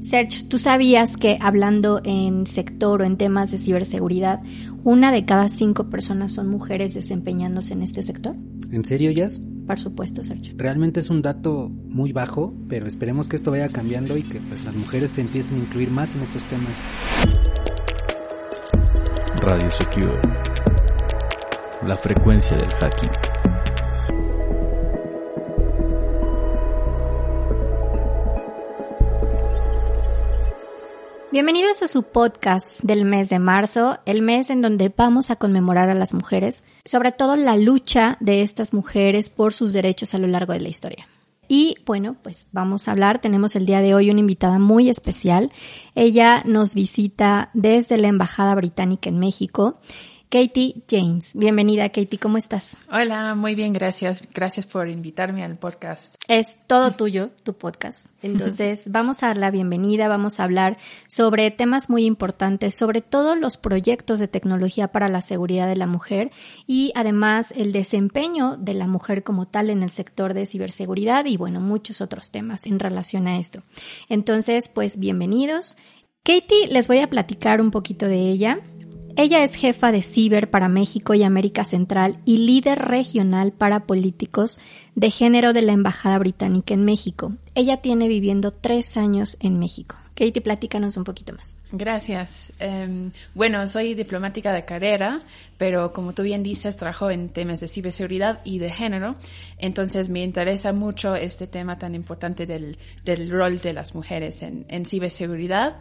Serge, ¿tú sabías que hablando en sector o en temas de ciberseguridad, una de cada cinco personas son mujeres desempeñándose en este sector? ¿En serio, Jazz? Por supuesto, Sergio. Realmente es un dato muy bajo, pero esperemos que esto vaya cambiando y que pues las mujeres se empiecen a incluir más en estos temas. Radio Secure. La frecuencia del hacking. Bienvenidos a su podcast del mes de marzo, el mes en donde vamos a conmemorar a las mujeres, sobre todo la lucha de estas mujeres por sus derechos a lo largo de la historia. Y bueno, pues vamos a hablar, tenemos el día de hoy una invitada muy especial. Ella nos visita desde la Embajada Británica en México Katie James. Bienvenida, Katie, ¿cómo estás? Hola, muy bien, gracias. Gracias por invitarme al podcast. Es todo tuyo, tu podcast. Entonces, vamos a dar la bienvenida, vamos a hablar sobre temas muy importantes, sobre todos los proyectos de tecnología para la seguridad de la mujer y además el desempeño de la mujer como tal en el sector de ciberseguridad y bueno, muchos otros temas en relación a esto. Entonces, pues bienvenidos. Katie, les voy a platicar un poquito de ella. Ella es jefa de Ciber para México y América Central y líder regional para políticos de género de la Embajada Británica en México. Ella tiene viviendo tres años en México. Katie, platícanos un poquito más. Gracias. Em, bueno, soy diplomática de carrera, pero como tú bien dices, trabajo en temas de ciberseguridad y de género. Entonces me interesa mucho este tema tan importante del, del rol de las mujeres en, en ciberseguridad.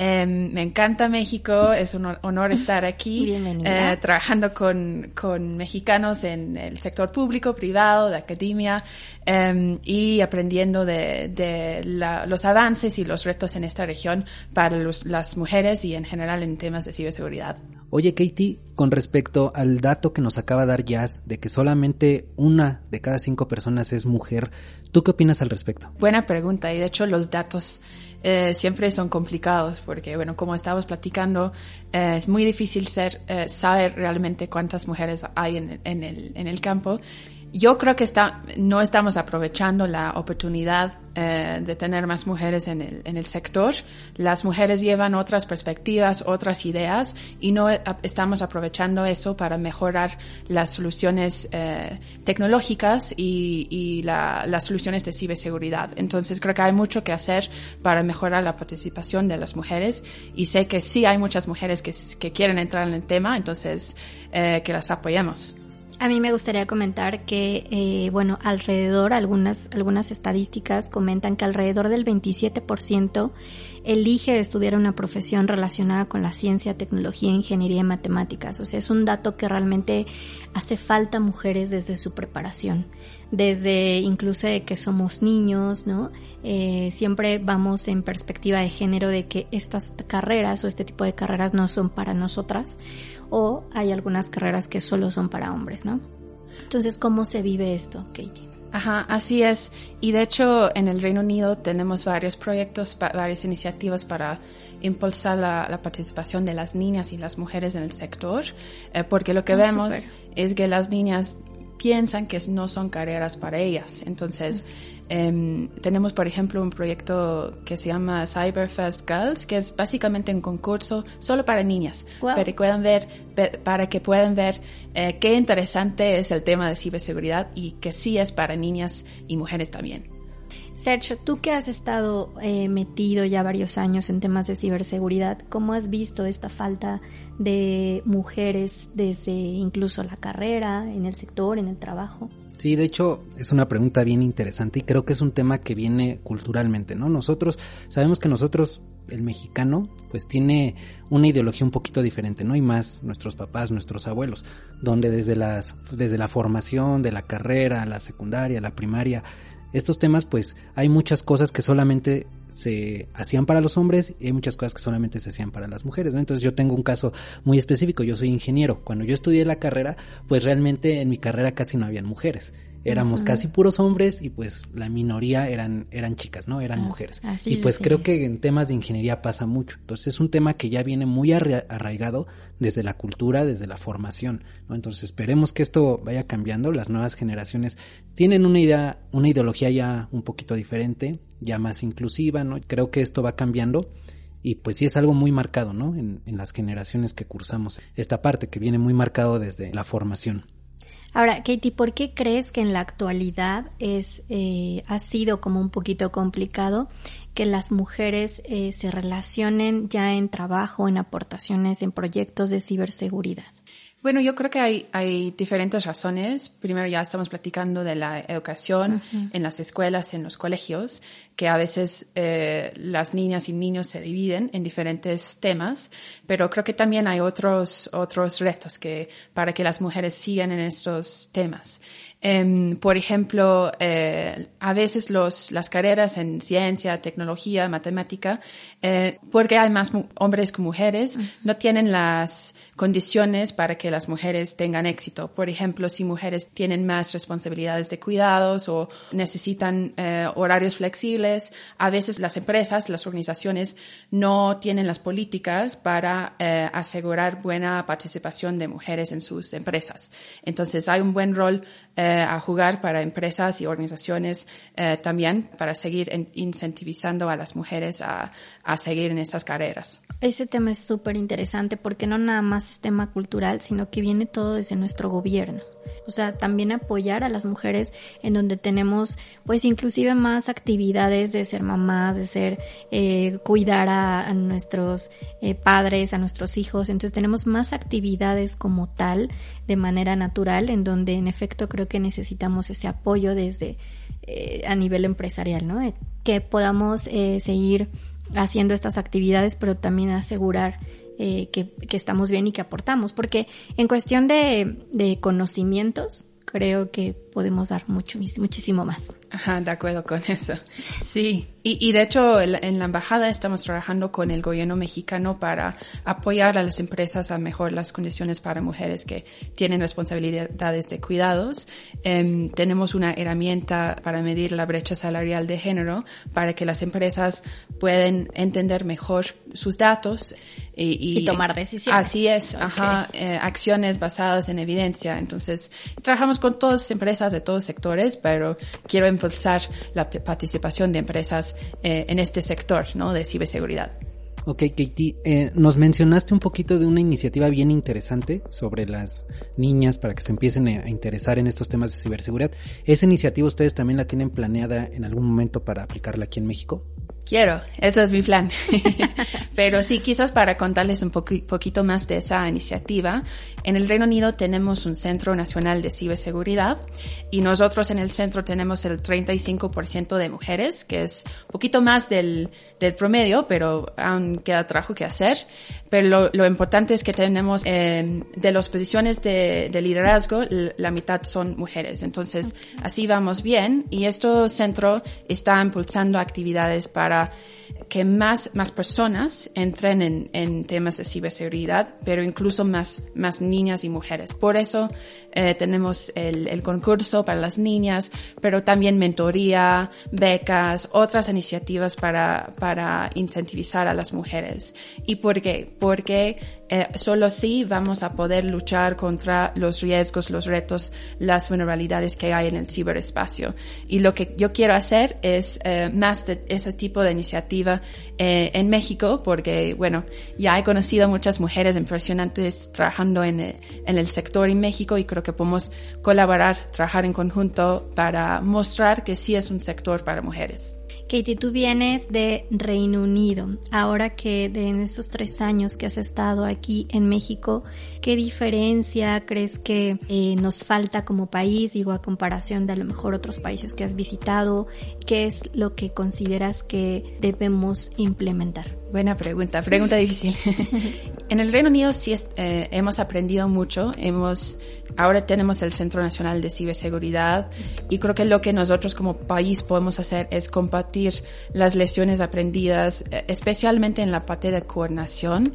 Em, me encanta México, es un honor estar aquí eh, trabajando con, con, mexicanos en el sector público, privado, de academia em, y aprendiendo de, de la, los avances y los retos en esta región para los, las mujeres y en general en temas de ciberseguridad. Oye, Katie, con respecto al dato que nos acaba de dar Jazz de que solamente una de cada cinco personas es mujer, ¿tú qué opinas al respecto? Buena pregunta y de hecho los datos eh, siempre son complicados porque, bueno, como estábamos platicando, eh, es muy difícil ser, eh, saber realmente cuántas mujeres hay en, en, el, en el campo yo creo que está, no estamos aprovechando la oportunidad eh, de tener más mujeres en el, en el sector. Las mujeres llevan otras perspectivas, otras ideas y no estamos aprovechando eso para mejorar las soluciones eh, tecnológicas y, y la, las soluciones de ciberseguridad. Entonces creo que hay mucho que hacer para mejorar la participación de las mujeres y sé que sí hay muchas mujeres que, que quieren entrar en el tema, entonces eh, que las apoyemos. A mí me gustaría comentar que, eh, bueno, alrededor, algunas, algunas estadísticas comentan que alrededor del 27% elige estudiar una profesión relacionada con la ciencia, tecnología, ingeniería y matemáticas. O sea, es un dato que realmente hace falta mujeres desde su preparación, desde incluso de que somos niños, ¿no? Eh, siempre vamos en perspectiva de género de que estas carreras o este tipo de carreras no son para nosotras o hay algunas carreras que solo son para hombres, ¿no? Entonces, ¿cómo se vive esto, Katie? Ajá, así es. Y de hecho, en el Reino Unido tenemos varios proyectos, varias iniciativas para impulsar la, participación de las niñas y las mujeres en el sector, eh, porque lo que ah, vemos es que las niñas piensan que no son carreras para ellas. Entonces, em, tenemos, por ejemplo, un proyecto que se llama Cyberfest Girls, que es básicamente un concurso solo para niñas, para que puedan ver, para que puedan ver eh, qué interesante es el tema de ciberseguridad y que sí es para niñas y mujeres también. Sergio, tú que has estado eh, metido ya varios años en temas de ciberseguridad, ¿cómo has visto esta falta de mujeres desde incluso la carrera, en el sector, en el trabajo? Sí, de hecho es una pregunta bien interesante y creo que es un tema que viene culturalmente, ¿no? Nosotros sabemos que nosotros, el mexicano, pues tiene una ideología un poquito diferente, ¿no? Y más nuestros papás, nuestros abuelos, donde desde las, desde la formación de la carrera, la secundaria, la primaria, estos temas pues hay muchas cosas que solamente se hacían para los hombres y hay muchas cosas que solamente se hacían para las mujeres, ¿no? Entonces yo tengo un caso muy específico, yo soy ingeniero. Cuando yo estudié la carrera, pues realmente en mi carrera casi no habían mujeres. Éramos casi puros hombres y pues la minoría eran, eran chicas, ¿no? Eran Ah, mujeres. así Y es, pues sí. creo que en temas de ingeniería pasa mucho. Entonces es un tema que ya viene muy arra- arraigado desde la cultura, desde la formación, ¿no? Entonces esperemos que esto vaya cambiando. Las nuevas generaciones tienen una idea, una ideología ya un poquito diferente, ya más inclusiva, ¿no? Creo que esto va cambiando. Y pues sí es algo muy marcado, ¿no? En, en las generaciones que cursamos esta parte, que viene muy marcado desde la formación. Ahora, Katie, ¿por qué crees que en la actualidad es eh, ha sido como un poquito complicado que las mujeres eh, se relacionen ya en trabajo, en aportaciones, en proyectos de ciberseguridad? Bueno, yo creo que hay, hay diferentes razones. Primero ya estamos platicando de la educación en las escuelas, en los colegios, que a veces eh, las niñas y niños se dividen en diferentes temas, pero creo que también hay otros, otros retos que, para que las mujeres sigan en estos temas. Em, por ejemplo, eh, a veces los, las carreras en ciencia, tecnología, matemática, eh, porque hay más hombres que mujeres, no tienen las condiciones para que las mujeres tengan éxito. Por ejemplo, si mujeres tienen más responsabilidades de cuidados o necesitan eh, horarios flexibles, a veces las empresas, las organizaciones no tienen las políticas para asegurar buena participación de mujeres en sus empresas. Entonces hay un buen rol eh, a jugar para empresas y organizaciones eh, también para seguir en- incentivizando a las mujeres a, a seguir en estas carreras. Ese tema es súper interesante porque no nada más es tema cultural, sino que viene todo desde nuestro gobierno. O sea, también apoyar a las mujeres en donde tenemos, pues, inclusive más actividades de ser mamás, de ser, eh, cuidar a, nuestros eh, padres, a nuestros hijos. Entonces tenemos más actividades como tal, de manera natural, en donde en efecto creo que necesitamos ese apoyo desde, eh, a nivel empresarial, ¿no? Que podamos seguir haciendo estas actividades, pero también asegurar eh, que, que estamos bien y que aportamos, porque en cuestión de, de conocimientos, creo que podemos dar mucho, muchísimo más. Ajá, de acuerdo con eso. Sí, y, y de hecho en la- en la embajada estamos trabajando con el gobierno mexicano para apoyar a las empresas a mejorar las condiciones para mujeres que tienen responsabilidades de cuidados. Em, tenemos una herramienta para medir la brecha salarial de género para que las empresas puedan entender mejor sus datos y, Y tomar decisiones. Así es, ajá, eh, acciones basadas en evidencia. Entonces, trabajamos con todas las empresas de todos sectores, pero quiero impulsar la participación de empresas eh, en este sector, ¿no? De ciberseguridad. Ok, Katie, eh, nos mencionaste un poquito de una iniciativa bien interesante sobre las niñas para que se empiecen a interesar en estos temas de ciberseguridad. ¿Esa iniciativa ustedes también la tienen planeada en algún momento para aplicarla aquí en México? Quiero, eso es mi plan. Pero sí, quizás para contarles un poqui- poquito más de esa iniciativa, en el Reino Unido tenemos un Centro Nacional de Ciberseguridad y nosotros en el centro tenemos el 35% de mujeres, que es un poquito más del, del promedio, pero aún queda trabajo que hacer. Pero lo, lo importante es que tenemos eh, de las posiciones de, de liderazgo, la mitad son mujeres. Entonces, así vamos bien y este centro está impulsando actividades para que más, más personas entren en, en temas de ciberseguridad, pero incluso más, más niñas y mujeres. Por eso eh, tenemos el, el concurso para las niñas, pero también mentoría, becas, otras iniciativas para, para incentivizar a las mujeres. ¿Y por qué? Porque eh, solo así vamos a poder luchar contra los riesgos, los retos, las vulnerabilidades que hay en el ciberespacio. Y lo que yo quiero hacer es eh, más de ese tipo de iniciativa eh, en México, porque, bueno, ya he conocido muchas mujeres impresionantes trabajando en, en el sector en México y creo que podemos colaborar, trabajar en conjunto para mostrar que sí es un sector para mujeres. Katie, tú vienes de Reino Unido. Ahora que de esos tres años que has estado aquí en México, ¿qué diferencia crees que eh, nos falta como país? Digo, a comparación de a lo mejor otros países que has visitado, ¿qué es lo que consideras que debemos implementar? Buena pregunta, pregunta difícil. en el Reino Unido sí eh, hemos aprendido mucho, hemos, ahora tenemos el Centro Nacional de Ciberseguridad y creo que lo que nosotros como país podemos hacer es compartir las lecciones aprendidas, eh, especialmente en la parte de coordinación,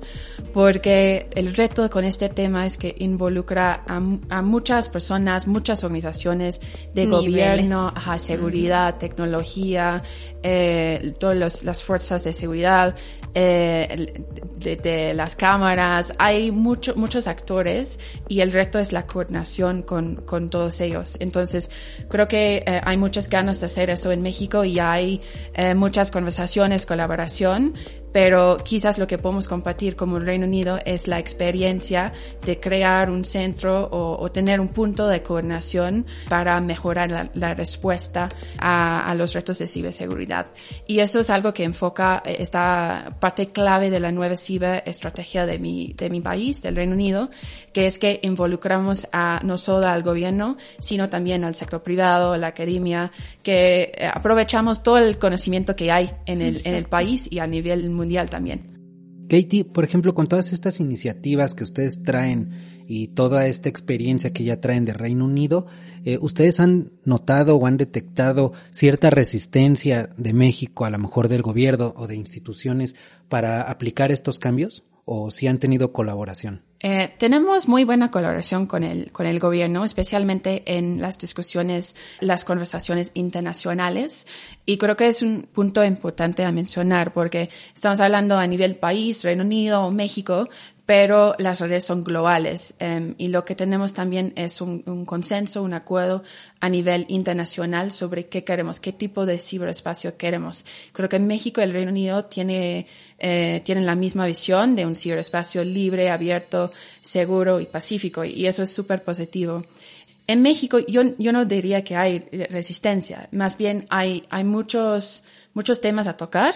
porque el reto con este tema es que involucra a, muchas personas, muchas organizaciones de gobierno, a seguridad, tecnología, eh, todas las fuerzas de seguridad, eh, de, las cámaras, hay mucho, muchos actores y el reto es la coordinación con, con todos ellos. Entonces, creo que eh, hay muchas ganas de hacer eso en México y hay eh, muchas conversaciones, colaboración, pero quizás lo que podemos compartir como Reino Unido es la experiencia de crear un centro o, tener un punto de coordinación para mejorar la, respuesta a, a, los retos de ciberseguridad. Y eso es algo que enfoca eh, esta parte clave de la nueva ciberestrategia de mi, de mi país, del Reino Unido, que es que involucramos a no solo al gobierno, sino también al sector privado, la academia, que eh, aprovechamos todo el conocimiento que hay en el, en el país y a nivel mundial mundial también. Katie, por ejemplo, con todas estas iniciativas que ustedes traen y toda esta experiencia que ya traen de Reino Unido, eh, ¿ustedes han notado o han detectado cierta resistencia de México, a lo mejor del gobierno o de instituciones, para aplicar estos cambios? ¿O si han tenido colaboración? Eh, tenemos muy buena colaboración con el, con el gobierno, especialmente en las discusiones, las conversaciones internacionales. Y creo que es un punto importante a mencionar porque estamos hablando a nivel país, Reino Unido, México, pero las redes son globales em, y lo que tenemos también es un, un, consenso, un acuerdo a nivel internacional sobre qué queremos, qué tipo de ciberespacio queremos. Creo que México y el Reino Unido tiene, eh, tienen la misma visión de un ciberespacio libre, abierto, seguro y pacífico y eso es súper positivo. En México yo, yo no diría que hay resistencia, más bien hay, hay muchos, muchos temas a tocar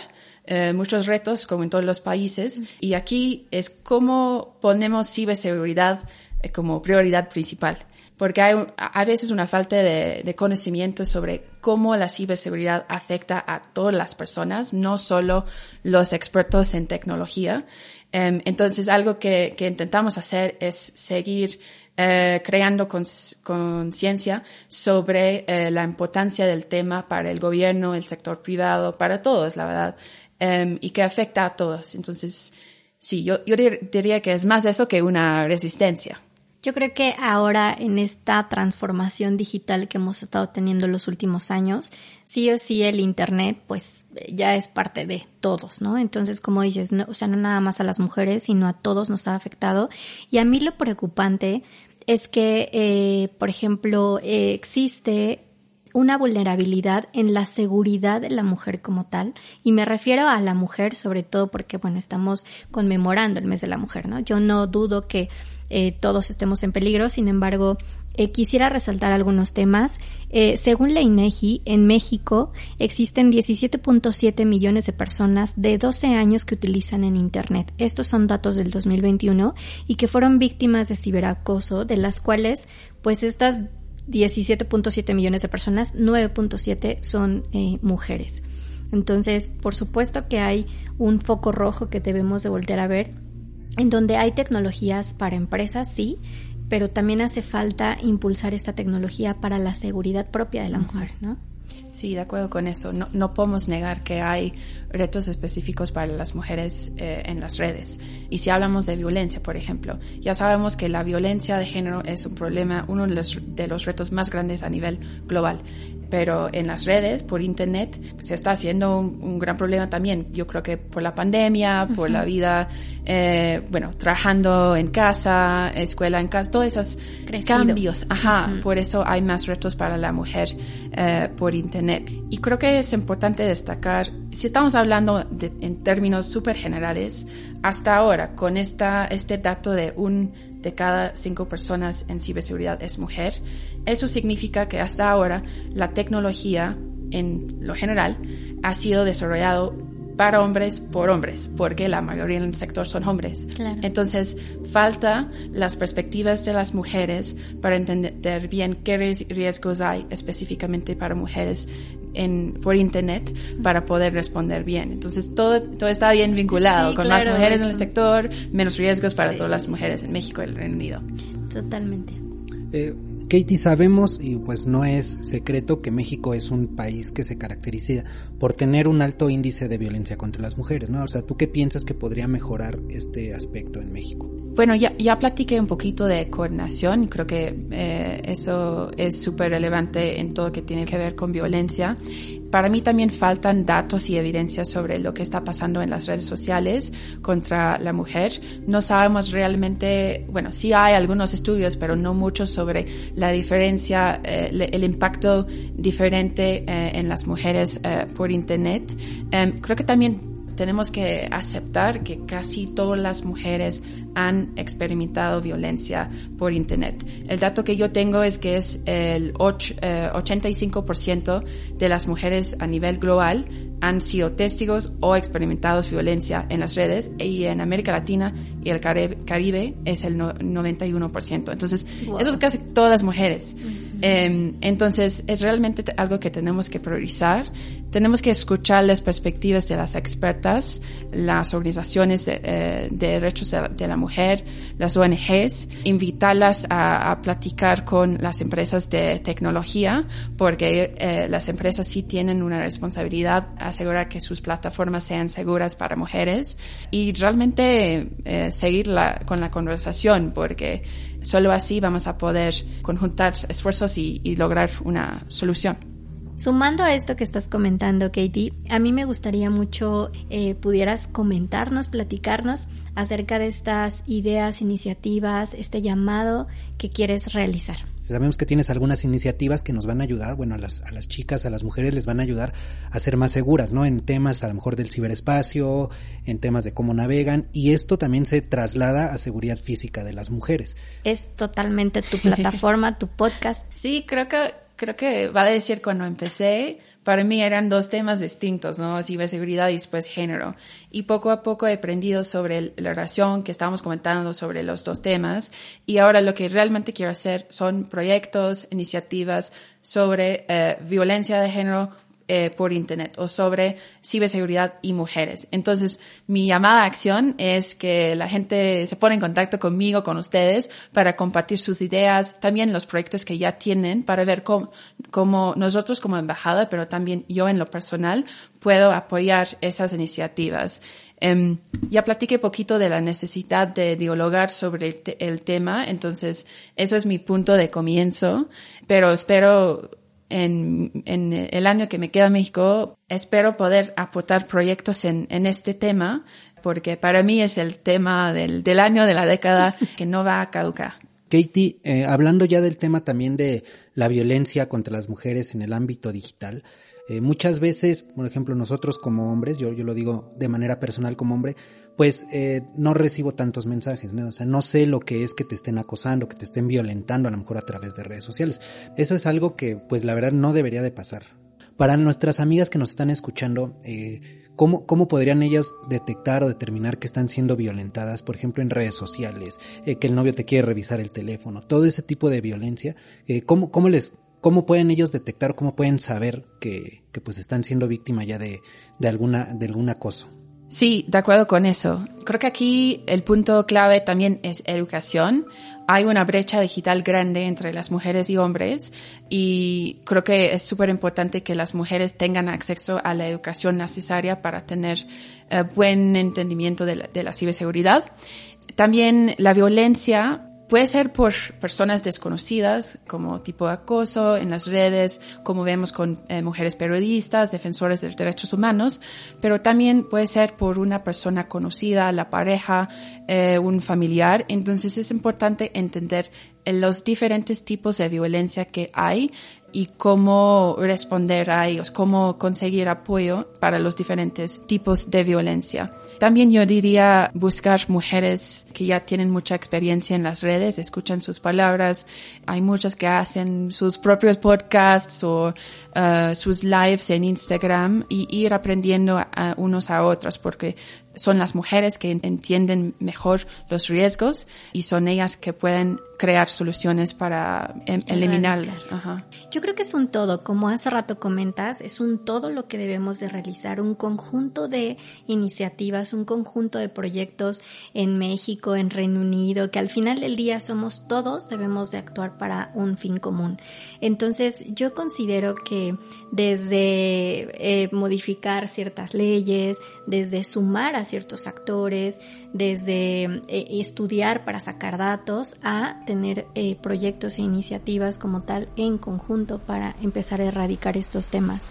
eh, muchos retos, como en todos los países, y aquí es cómo ponemos ciberseguridad eh, como prioridad principal. Porque hay a veces una falta de, conocimiento sobre cómo la ciberseguridad afecta a todas las personas, no solo los expertos en tecnología. Em, entonces, algo que, intentamos hacer es seguir eh, creando conciencia sobre la importancia del tema para el gobierno, el sector privado, para todos, la verdad. Em, y que afecta a todos. Entonces, sí, yo, yo diría que es más eso que una resistencia. Yo creo que ahora en esta transformación digital que hemos estado teniendo los últimos años, sí o sí el Internet pues ya es parte de todos, ¿no? Entonces, como dices, no, o sea, no nada más a las mujeres, sino a todos nos ha afectado. Y a mí lo preocupante es que, eh, por ejemplo, eh, existe una vulnerabilidad en la seguridad de la mujer como tal. Y me refiero a la mujer sobre todo porque, bueno, estamos conmemorando el mes de la mujer, ¿no? Yo no dudo que eh, todos estemos en peligro, sin embargo, eh, quisiera resaltar algunos temas. Eh, según la INEGI, en México existen 17.7 millones de personas de 12 años que utilizan en Internet. Estos son datos del 2021 y que fueron víctimas de ciberacoso, de las cuales, pues estas 17.7 millones de personas, 9.7 son eh, mujeres. Entonces, por supuesto que hay un foco rojo que debemos de voltear a ver, en donde hay tecnologías para empresas, sí, pero también hace falta impulsar esta tecnología para la seguridad propia de la mujer, ¿no? Sí, de acuerdo con eso. No, no podemos negar que hay retos específicos para las mujeres eh, en las redes. Y si hablamos de violencia, por ejemplo, ya sabemos que la violencia de género es un problema, uno de los, de los retos más grandes a nivel global. Pero en las redes, por Internet, se está haciendo un, gran problema también. Yo creo que por la pandemia, por la vida, eh, bueno, trabajando en casa, escuela en casa, todos esos cambios. Ajá, por eso hay más retos para la mujer eh, por Internet. Y creo que es importante destacar, si estamos hablando de, en términos súper generales, hasta ahora, con esta, este dato de un de cada cinco personas en ciberseguridad es mujer, eso significa que hasta ahora la tecnología, en lo general, ha sido desarrollado para hombres por hombres, porque la mayoría en el sector son hombres. Entonces, falta las perspectivas de las mujeres para entender bien qué riesgos hay específicamente para mujeres en, por internet para poder responder bien. Entonces todo, todo está bien vinculado. Con más mujeres en el sector, menos riesgos para todas las mujeres en México y el Reino Unido. Totalmente. Eh, Katie, sabemos, y pues no es secreto, que México es un país que se caracteriza por tener un alto índice de violencia contra las mujeres, ¿no? O sea, ¿tú qué piensas que podría mejorar este aspecto en México? Bueno, ya, ya platiqué un poquito de coordinación creo que eh, eso es súper relevante en todo lo que tiene que ver con violencia. Para mí también faltan datos y evidencias sobre lo que está pasando en las redes sociales contra la mujer. No sabemos realmente, bueno, sí hay algunos estudios, pero no muchos sobre la diferencia, eh, el impacto diferente eh, en las mujeres eh, por Internet. Em, creo que también tenemos que aceptar que casi todas las mujeres han experimentado violencia por Internet. El dato que yo tengo es que es el 85% eh, de las mujeres a nivel global han sido testigos o experimentados violencia en las redes y en América Latina y el Caribe es el 91%. Entonces, eso es casi todas las mujeres. Em, entonces, es realmente algo que tenemos que priorizar. Tenemos que escuchar las perspectivas de las expertas, las organizaciones de, eh, derechos de, la mujer, las ONGs, invitarlas a, platicar con las empresas de tecnología, porque eh, las empresas sí tienen una responsabilidad asegurar que sus plataformas sean seguras para mujeres y realmente eh, seguir con la conversación, porque solo así vamos a poder conjuntar esfuerzos y lograr una solución. Sumando a esto que estás comentando, Katie, a mí me gustaría mucho eh, pudieras comentarnos, platicarnos acerca de estas ideas, iniciativas, este llamado que quieres realizar. Sabemos que tienes algunas iniciativas que nos van a ayudar, bueno, a las, a las chicas, a las mujeres les van a ayudar a ser más seguras, ¿no? En temas a lo mejor del ciberespacio, en temas de cómo navegan, y esto también se traslada a seguridad física de las mujeres. Es totalmente tu plataforma, tu podcast. Sí, creo que creo que vale decir cuando empecé, para mí eran dos temas distintos, ¿no? Ciberseguridad y después género. Y poco a poco he aprendido sobre la relación que estábamos comentando sobre los dos temas. Y ahora lo que realmente quiero hacer son proyectos, iniciativas sobre eh, violencia de género eh, por Internet o sobre ciberseguridad y mujeres. Entonces, mi llamada a acción es que la gente se pone en contacto conmigo, con ustedes, para compartir sus ideas, también los proyectos que ya tienen, para ver cómo, cómo nosotros como embajada, pero también yo en lo personal, puedo apoyar esas iniciativas. Um, ya platiqué poquito de la necesidad de dialogar sobre el, el, tema, entonces eso es mi punto de comienzo, pero espero en, en, el año que me queda en México, espero poder aportar proyectos en, en este tema, porque para mí es el tema del, del, año, de la década, que no va a caducar. Katie, eh, hablando ya del tema también de la violencia contra las mujeres en el ámbito digital, eh, muchas veces, por ejemplo, nosotros como hombres, yo, yo lo digo de manera personal como hombre, pues eh, no recibo tantos mensajes, ¿no? O sea, no sé lo que es que te estén acosando, que te estén violentando a lo mejor a través de redes sociales. Eso es algo que, pues la verdad, no debería de pasar. Para nuestras amigas que nos están escuchando, eh, ¿cómo, ¿cómo podrían ellas detectar o determinar que están siendo violentadas, por ejemplo, en redes sociales, eh, que el novio te quiere revisar el teléfono, todo ese tipo de violencia? Eh, ¿cómo, ¿Cómo les cómo pueden ellos detectar, cómo pueden saber que, que pues están siendo víctima ya de, de alguna, de algún acoso? Sí, de acuerdo con eso. Creo que aquí el punto clave también es educación. Hay una brecha digital grande entre las mujeres y hombres y creo que es súper importante que las mujeres tengan acceso a la educación necesaria para tener eh, buen entendimiento de de la ciberseguridad. También la violencia Puede ser por personas desconocidas, como tipo de acoso en las redes, como vemos con eh, mujeres periodistas, defensores de derechos humanos, pero también puede ser por una persona conocida, la pareja, eh, un familiar. Entonces es importante entender los diferentes tipos de violencia que hay y cómo responder a ellos, cómo conseguir apoyo para los diferentes tipos de violencia. También yo diría buscar mujeres que ya tienen mucha experiencia en las redes, escuchan sus palabras. Hay muchas que hacen sus propios podcasts o uh, sus lives en Instagram y ir aprendiendo a, unos a otros porque son las mujeres que entienden mejor los riesgos y son ellas que pueden crear soluciones para em, eliminarlo. Yo creo que es un todo, como hace rato comentas, es un todo lo que debemos de realizar, un conjunto de iniciativas, un conjunto de proyectos en México, en Reino Unido, que al final del día somos todos, debemos de actuar para un fin común. Entonces, yo considero que desde eh, modificar ciertas leyes, desde sumar a ciertos actores, desde eh, estudiar para sacar datos, a tener eh, proyectos e iniciativas como tal en conjunto para empezar a erradicar estos temas.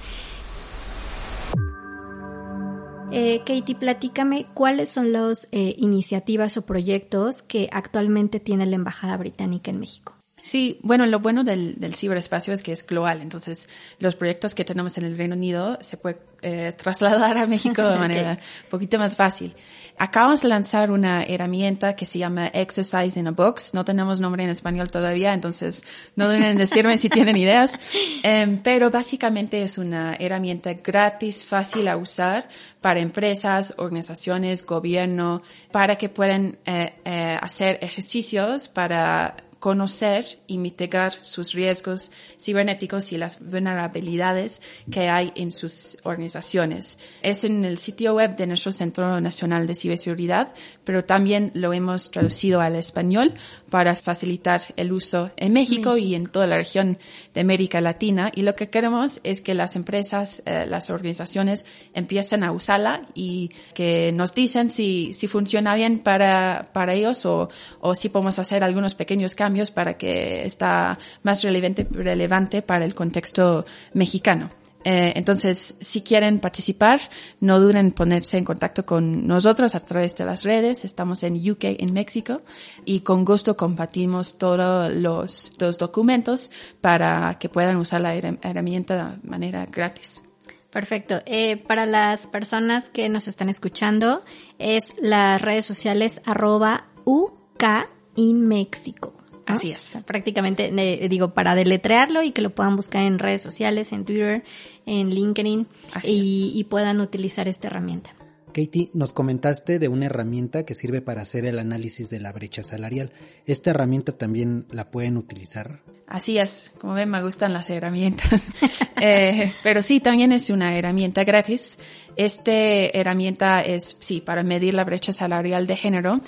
Eh, Katie, platícame cuáles son las iniciativas o proyectos que actualmente tiene la Embajada Británica en México. Sí, bueno, lo bueno del, ciberespacio es que es global, entonces los proyectos que tenemos en el Reino Unido se puede eh, trasladar a México de manera un poquito más fácil. Acabamos de lanzar una herramienta que se llama Exercise in a Box. No tenemos nombre en español todavía, entonces no deben en decirme si tienen ideas. Em, pero básicamente es una herramienta gratis, fácil a usar para empresas, organizaciones, gobierno, para que puedan eh, eh, hacer ejercicios para conocer y mitigar sus riesgos cibernéticos y las vulnerabilidades que hay en sus organizaciones. Es en el sitio web de nuestro Centro Nacional de Ciberseguridad, pero también lo hemos traducido al español para facilitar el uso en México y en toda la región de América Latina. Y lo que queremos es que las empresas, eh, las organizaciones empiecen a usarla y que nos dicen si, si funciona bien para, para ellos o, o si podemos hacer algunos pequeños cambios para que está más relevante, relevante para el contexto mexicano. Eh, entonces, si quieren participar, no duden en ponerse en contacto con nosotros a través de las redes. Estamos en UK, en México, y con gusto compartimos todos los, los documentos para que puedan usar la herramienta de manera gratis. Perfecto. Eh, para las personas que nos están escuchando, es las redes sociales arroba UK in México. Así es. prácticamente, digo, para deletrearlo y que lo puedan buscar en redes sociales, en Twitter, en LinkedIn y, puedan utilizar esta herramienta. Katie, nos comentaste de una herramienta que sirve para hacer el análisis de la brecha salarial. ¿Esta herramienta también la pueden utilizar? Así es, como ven me gustan las herramientas, eh, pero sí, también es una herramienta gratis. Esta herramienta es, sí, para medir la brecha salarial de género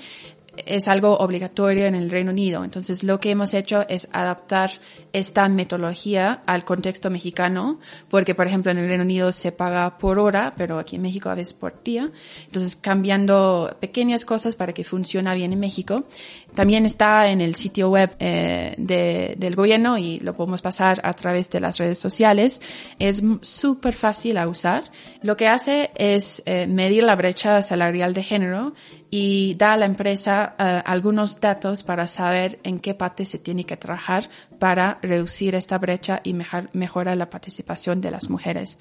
es algo obligatorio en el Reino Unido. Entonces, lo que hemos hecho es adaptar esta metodología al contexto mexicano, porque, por ejemplo, en el Reino Unido se paga por hora, pero aquí en México a veces por día. Entonces, cambiando pequeñas cosas para que funcione bien en México. También está en el sitio web eh, de, del gobierno y lo podemos pasar a través de las redes sociales. Es súper fácil a usar. Lo que hace es eh, medir la brecha salarial de género y da a la empresa eh, algunos datos para saber en qué parte se tiene que trabajar para reducir esta brecha y mejorar la participación de las mujeres.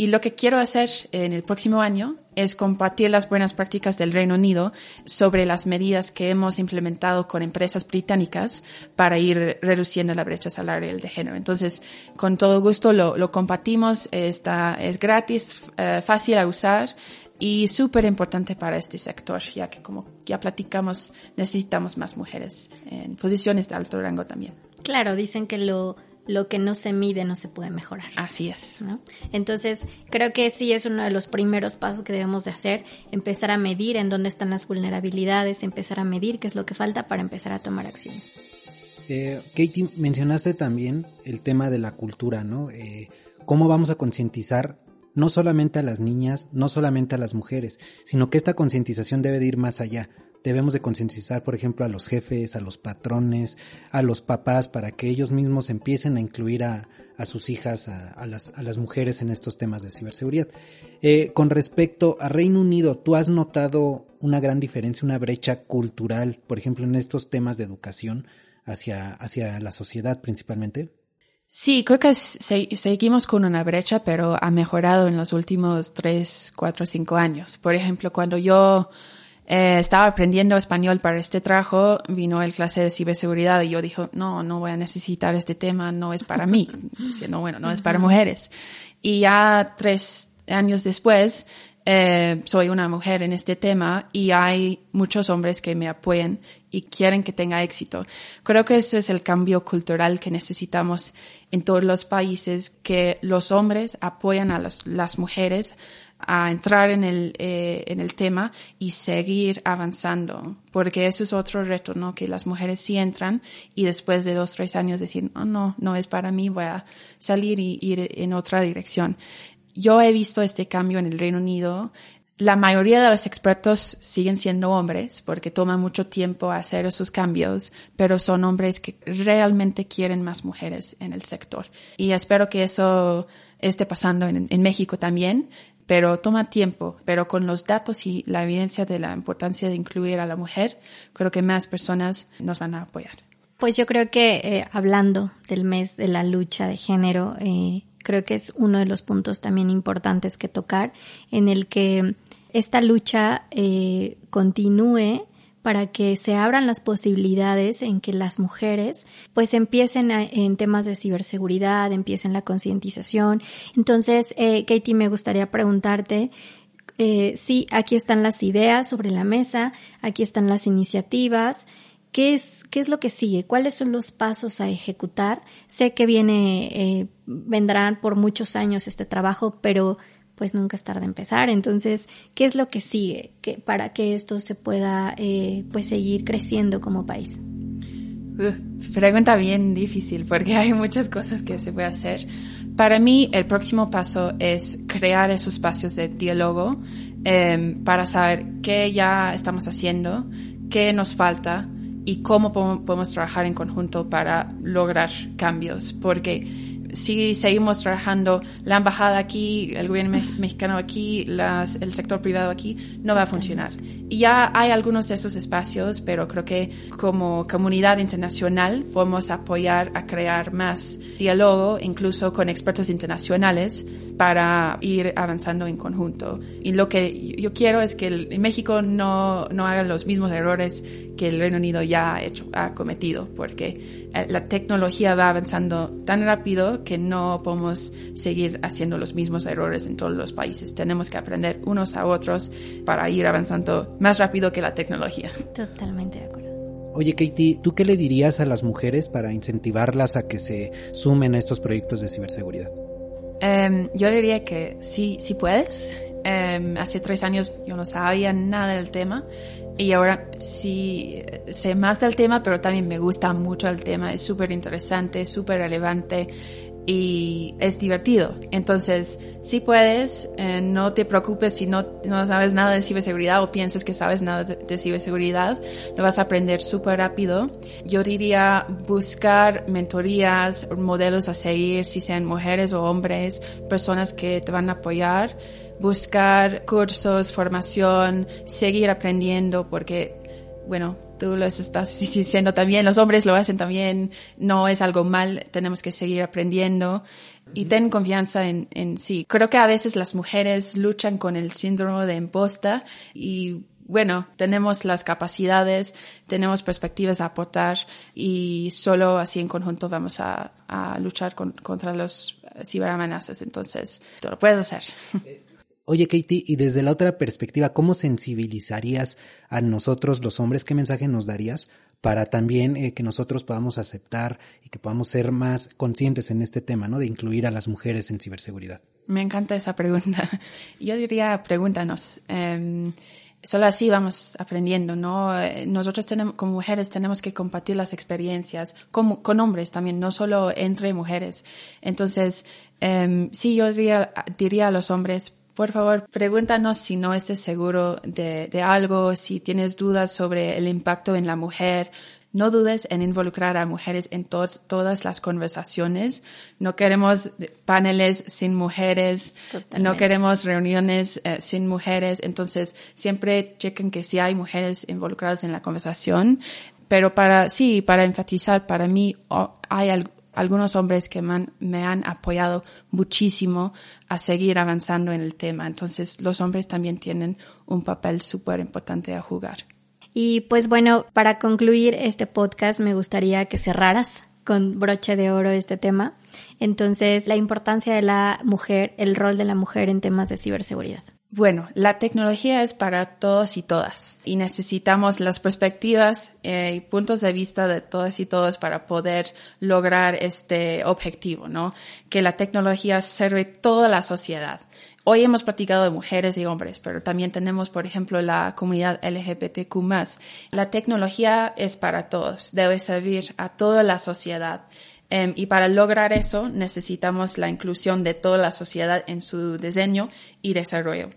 Y lo que quiero hacer en el próximo año es compartir las buenas prácticas del Reino Unido sobre las medidas que hemos implementado con empresas británicas para ir reduciendo la brecha salarial de género. Entonces, con todo gusto lo, lo compartimos, está, es gratis, eh, fácil a usar y súper importante para este sector, ya que como ya platicamos, necesitamos más mujeres en posiciones de alto rango también. Claro, dicen que lo, lo que no se mide no se puede mejorar. Así es. ¿no? Entonces, creo que sí es uno de los primeros pasos que debemos de hacer, empezar a medir en dónde están las vulnerabilidades, empezar a medir qué es lo que falta para empezar a tomar acciones. Eh, Katie, mencionaste también el tema de la cultura, ¿no? Eh, ¿Cómo vamos a concientizar no solamente a las niñas, no solamente a las mujeres, sino que esta concientización debe de ir más allá. Debemos de concientizar, por ejemplo, a los jefes, a los patrones, a los papás, para que ellos mismos empiecen a incluir a, sus hijas, a, las, a, las, mujeres en estos temas de ciberseguridad. Eh, con respecto a Reino Unido, ¿tú has notado una gran diferencia, una brecha cultural, por ejemplo, en estos temas de educación hacia la sociedad principalmente? Sí, creo que seguimos con una brecha, pero ha mejorado en los últimos tres, cuatro, cinco años. Por ejemplo, cuando yo eh, estaba aprendiendo español para este trabajo, vino el clase de ciberseguridad y yo dije, no, no voy a necesitar este tema, no es para mí, diciendo, bueno, no es para mujeres. Y ya tres años después, eh, soy una mujer en este tema y hay muchos hombres que me apoyan y quieren que tenga éxito. Creo que ese es el cambio cultural que necesitamos en todos los países, que los hombres apoyan a las mujeres a entrar en el, eh, en el tema y seguir avanzando, porque eso es otro reto, ¿no? Que las mujeres sí entran y después de dos, tres años decir, oh, no, no es para mí, voy a salir y ir en otra dirección. Yo he visto este cambio en el Reino Unido. La mayoría de los expertos siguen siendo hombres porque toma mucho tiempo hacer esos cambios, pero son hombres que realmente quieren más mujeres en el sector. Y espero que eso esté pasando en, México también pero toma tiempo, pero con los datos y la evidencia de la importancia de incluir a la mujer, creo que más personas nos van a apoyar. Pues yo creo que eh, hablando del mes de la lucha de género, eh, creo que es uno de los puntos también importantes que tocar, en el que esta lucha eh, continúe para que se abran las posibilidades en que las mujeres pues empiecen en temas de ciberseguridad, empiecen la concientización. Entonces, eh, Katie, me gustaría preguntarte, eh, sí, aquí están las ideas sobre la mesa, aquí están las iniciativas. ¿Qué es, qué es lo que sigue? ¿Cuáles son los pasos a ejecutar? Sé que viene, eh, vendrán por muchos años este trabajo, pero pues nunca es tarde empezar. Entonces, ¿qué es lo que sigue que, para que esto se pueda eh, pues seguir creciendo como país? pregunta bien difícil porque hay muchas cosas que se puede hacer. Para mí, el próximo paso es crear esos espacios de diálogo em, para saber qué ya estamos haciendo, qué nos falta y cómo podemos trabajar en conjunto para lograr cambios. Porque si seguimos trabajando la embajada aquí, el gobierno mexicano aquí, las, el sector privado aquí, no va a funcionar. Ya hay algunos de esos espacios, pero creo que como comunidad internacional podemos apoyar a crear más diálogo, incluso con expertos internacionales, para ir avanzando en conjunto. Y lo que yo quiero es que México no, no haga los mismos errores que el Reino Unido ya ha hecho, ha cometido, porque eh, la tecnología va avanzando tan rápido que no podemos seguir haciendo los mismos errores en todos los países. Tenemos que aprender unos a otros para ir avanzando más rápido que la tecnología. Totalmente de acuerdo. Oye, Katie, ¿tú qué le dirías a las mujeres para incentivarlas a que se sumen a estos proyectos de ciberseguridad? Em, yo diría que sí, sí puedes. Em, hace tres años yo no sabía nada del tema y ahora sí sé más del tema, pero también me gusta mucho el tema. Es súper interesante, súper relevante y es divertido. Entonces, si puedes, eh, no te preocupes si no, no sabes nada de ciberseguridad o piensas que sabes nada de, ciberseguridad, lo vas a aprender súper rápido. Yo diría buscar mentorías, modelos a seguir, si sean mujeres o hombres, personas que te van a apoyar, buscar cursos, formación, seguir aprendiendo porque, bueno, tú lo estás diciendo también, los hombres lo hacen también, no es algo mal, tenemos que seguir aprendiendo y ten confianza en, en sí. Creo que a veces las mujeres luchan con el síndrome de imposta y bueno, tenemos las capacidades, tenemos perspectivas a aportar y solo así en conjunto vamos a, a luchar contra los ciberamenazas. Entonces, tú lo puedes hacer. Oye, Katie, y desde la otra perspectiva, ¿cómo sensibilizarías a nosotros los hombres? ¿Qué mensaje nos darías para también eh, que nosotros podamos aceptar y que podamos ser más conscientes en este tema, ¿no? De incluir a las mujeres en ciberseguridad. Me encanta esa pregunta. Yo diría, pregúntanos. Em, solo así vamos aprendiendo, ¿no? Eh, nosotros tenemos, como mujeres tenemos que compartir las experiencias con, con hombres también, no solo entre mujeres. Entonces, em, sí, yo diría, diría a los hombres, por favor, pregúntanos si no estés seguro de, de algo, si tienes dudas sobre el impacto en la mujer. No dudes en involucrar a mujeres en todas las conversaciones. No queremos paneles sin mujeres, no queremos reuniones eh, sin mujeres. Entonces, siempre chequen que si hay mujeres involucradas en la conversación. Pero para, sí, para enfatizar, para mí oh, hay algo algunos hombres que me han, apoyado muchísimo a seguir avanzando en el tema. Entonces, los hombres también tienen un papel súper importante a jugar. Y pues bueno, para concluir este podcast me gustaría que cerraras con broche de oro este tema. Entonces, la importancia de la mujer, el rol de la mujer en temas de ciberseguridad. Bueno, la tecnología es para todos y todas y necesitamos las perspectivas eh, y puntos de vista de todas y todos para poder lograr este objetivo, ¿no? Que la tecnología sirve toda la sociedad. Hoy hemos platicado de mujeres y hombres, pero también tenemos, por ejemplo, la comunidad LGBTQ+. La tecnología es para todos, debe servir a toda la sociedad. Em, y para lograr eso necesitamos la inclusión de toda la sociedad en su diseño y desarrollo.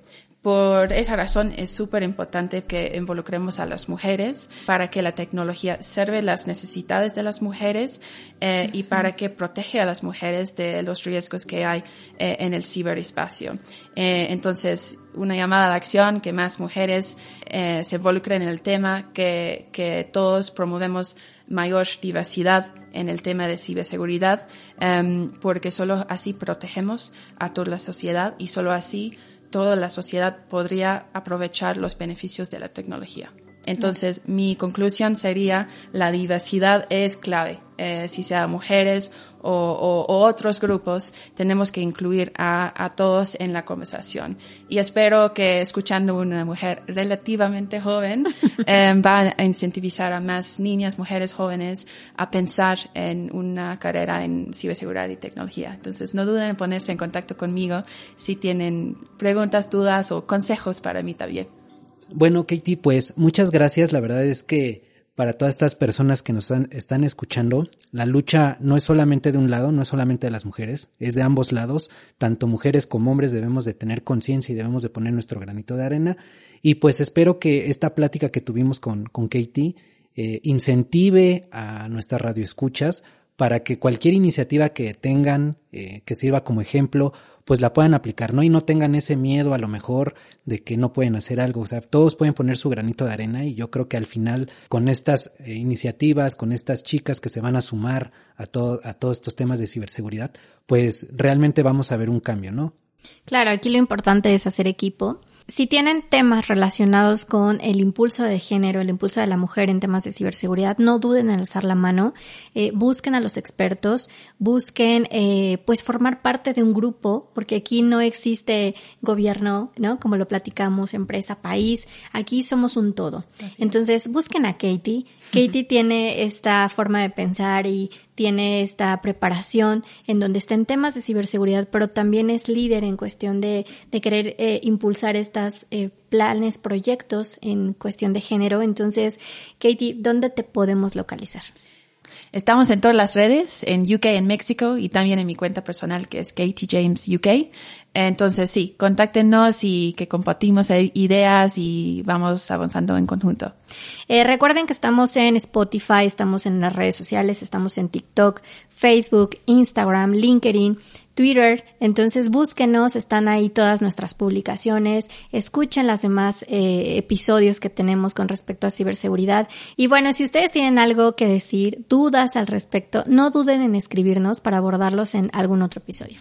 Por esa razón es súper importante que involucremos a las mujeres para que la tecnología sirve las necesidades de las mujeres eh, y para que protege a las mujeres de los riesgos que hay eh, en el ciberespacio. Eh, entonces, una llamada a la acción, que más mujeres se involucren en el tema, que, que todos promovemos mayor diversidad en el tema de ciberseguridad, em, porque solo así protegemos a toda la sociedad y solo así toda la sociedad podría aprovechar los beneficios de la tecnología. Entonces, mi conclusión sería, la diversidad es clave. Eh, si sea mujeres o, otros grupos, tenemos que incluir a, todos en la conversación. Y espero que escuchando una mujer relativamente joven eh, va a incentivizar a más niñas, mujeres jóvenes a pensar en una carrera en ciberseguridad y tecnología. Entonces, no duden en ponerse en contacto conmigo si tienen preguntas, dudas o consejos para mí también. Bueno, Katie, pues muchas gracias. La verdad es que para todas estas personas que nos están, escuchando, la lucha no es solamente de un lado, no es solamente de las mujeres, es de ambos lados. Tanto mujeres como hombres debemos de tener conciencia y debemos de poner nuestro granito de arena. Y pues espero que esta plática que tuvimos con, con Katie eh, incentive a nuestras radioescuchas para que cualquier iniciativa que tengan, eh, que sirva como ejemplo, pues la puedan aplicar, ¿no? Y no tengan ese miedo a lo mejor de que no pueden hacer algo, o sea, todos pueden poner su granito de arena y yo creo que al final con estas eh, iniciativas, con estas chicas que se van a sumar a todo, a todos estos temas de ciberseguridad, pues realmente vamos a ver un cambio, ¿no? Claro, aquí lo importante es hacer equipo si tienen temas relacionados con el impulso de género, el impulso de la mujer en temas de ciberseguridad, no duden en alzar la mano, eh, busquen a los expertos, busquen eh, pues formar parte de un grupo, porque aquí no existe gobierno, ¿no? Como lo platicamos, empresa, país, aquí somos un todo. Entonces busquen a Katie. Katie tiene esta forma de pensar y tiene esta preparación en donde está en temas de ciberseguridad, pero también es líder en cuestión de, de querer eh, impulsar estas eh, planes, proyectos en cuestión de género. Entonces, Katie, ¿dónde te podemos localizar? Estamos en todas las redes, en UK, en México y también en mi cuenta personal que es Katie James UK. Entonces sí, contáctenos y que compartimos ideas y vamos avanzando en conjunto. Eh, recuerden que estamos en Spotify, estamos en las redes sociales, estamos en TikTok, Facebook, Instagram, LinkedIn, Twitter. Entonces búsquenos, están ahí todas nuestras publicaciones, escuchen las demás eh, episodios que tenemos con respecto a ciberseguridad. Y bueno, si ustedes tienen algo que decir, dudas al respecto, no duden en escribirnos para abordarlos en algún otro episodio.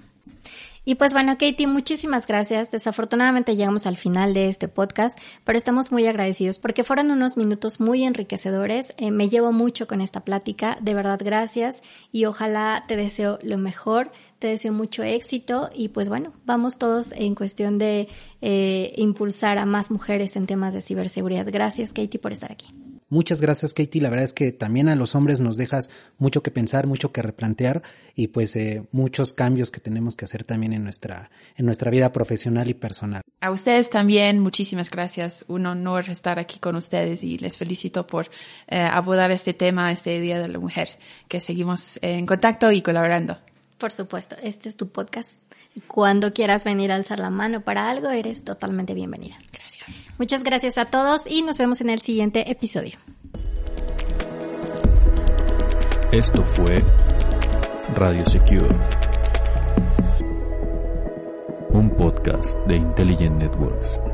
Y pues bueno, Katie, muchísimas gracias. Desafortunadamente llegamos al final de este podcast, pero estamos muy agradecidos porque fueron unos minutos muy enriquecedores. Eh, me llevo mucho con esta plática. De verdad, gracias y ojalá te deseo lo mejor. Te deseo mucho éxito y pues bueno, vamos todos en cuestión de eh, impulsar a más mujeres en temas de ciberseguridad. Gracias, Katie, por estar aquí. Muchas gracias Katie, la verdad es que también a los hombres nos dejas mucho que pensar, mucho que replantear y pues eh, muchos cambios que tenemos que hacer también en nuestra, en nuestra vida profesional y personal. A ustedes también, muchísimas gracias. Un honor estar aquí con ustedes y les felicito por eh, abordar este tema, este Día de la Mujer, que seguimos en contacto y colaborando. Por supuesto, este es tu podcast. Cuando quieras venir a alzar la mano para algo, eres totalmente bienvenida. Muchas gracias a todos y nos vemos en el siguiente episodio. Esto fue Radio Secure, un podcast de Intelligent Networks.